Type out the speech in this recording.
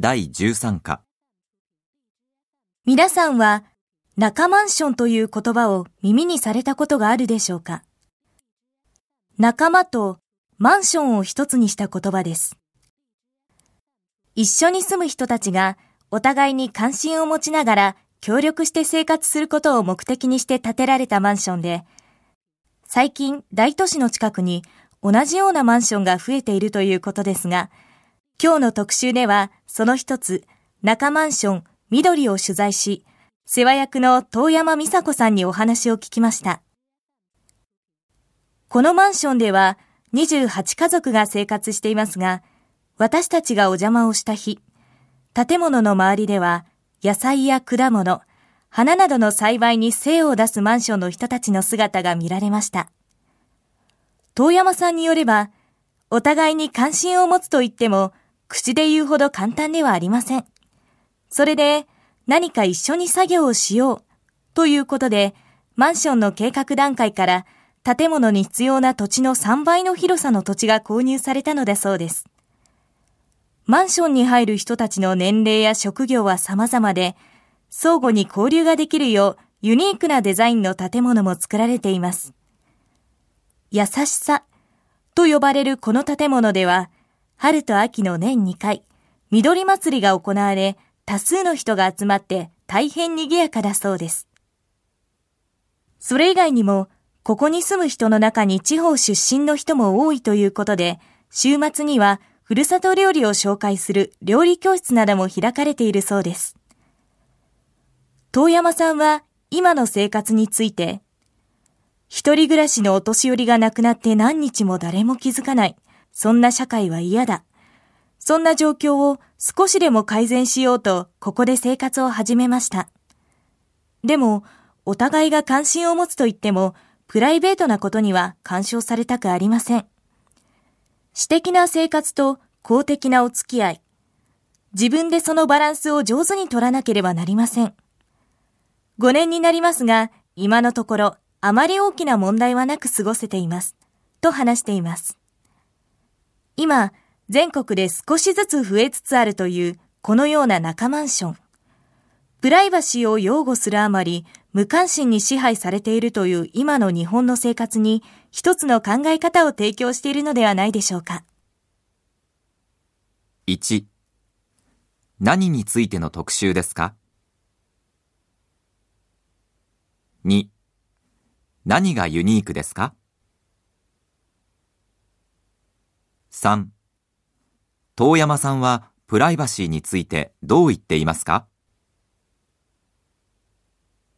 第13課皆さんは中マンションという言葉を耳にされたことがあるでしょうか？仲間とマンションを一つにした言葉です。一緒に住む人たちがお互いに関心を持ちながら協力して生活することを目的にして建てられたマンションで、最近大都市の近くに同じようなマンションが増えているということですが、今日の特集ではその一つ、中マンション緑を取材し、世話役の遠山美佐子さんにお話を聞きました。このマンションでは28家族が生活していますが、私たちがお邪魔をした日、建物の周りでは野菜や果物、花などの栽培に精を出すマンションの人たちの姿が見られました。遠山さんによれば、お互いに関心を持つと言っても、口で言うほど簡単ではありません。それで、何か一緒に作業をしようということで、マンションの計画段階から建物に必要な土地の3倍の広さの土地が購入されたのだそうです。マンションに入る人たちの年齢や職業は様々で、相互に交流ができるようユニークなデザインの建物も作られています。優しさと呼ばれるこの建物では、春と秋の年2回、緑祭りが行われ、多数の人が集まって大変賑やかだそうです。それ以外にも、ここに住む人の中に地方出身の人も多いということで、週末にはふるさと料理を紹介する料理教室なども開かれているそうです。遠山さんは今の生活について、一人暮らしのお年寄りが亡くなって何日も誰も気づかない。そんな社会は嫌だ。そんな状況を少しでも改善しようと、ここで生活を始めました。でも、お互いが関心を持つと言っても、プライベートなことには干渉されたくありません。私的な生活と公的なお付き合い。自分でそのバランスを上手に取らなければなりません。5年になりますが、今のところ、あまり大きな問題はなく過ごせています。と話しています。今、全国で少しずつ増えつつあるというこのような中マンション。プライバシーを擁護するあまり無関心に支配されているという今の日本の生活に一つの考え方を提供しているのではないでしょうか。1何についての特集ですか ?2 何がユニークですか？?3 遠山さんはプライバシーについてどう言っていますか？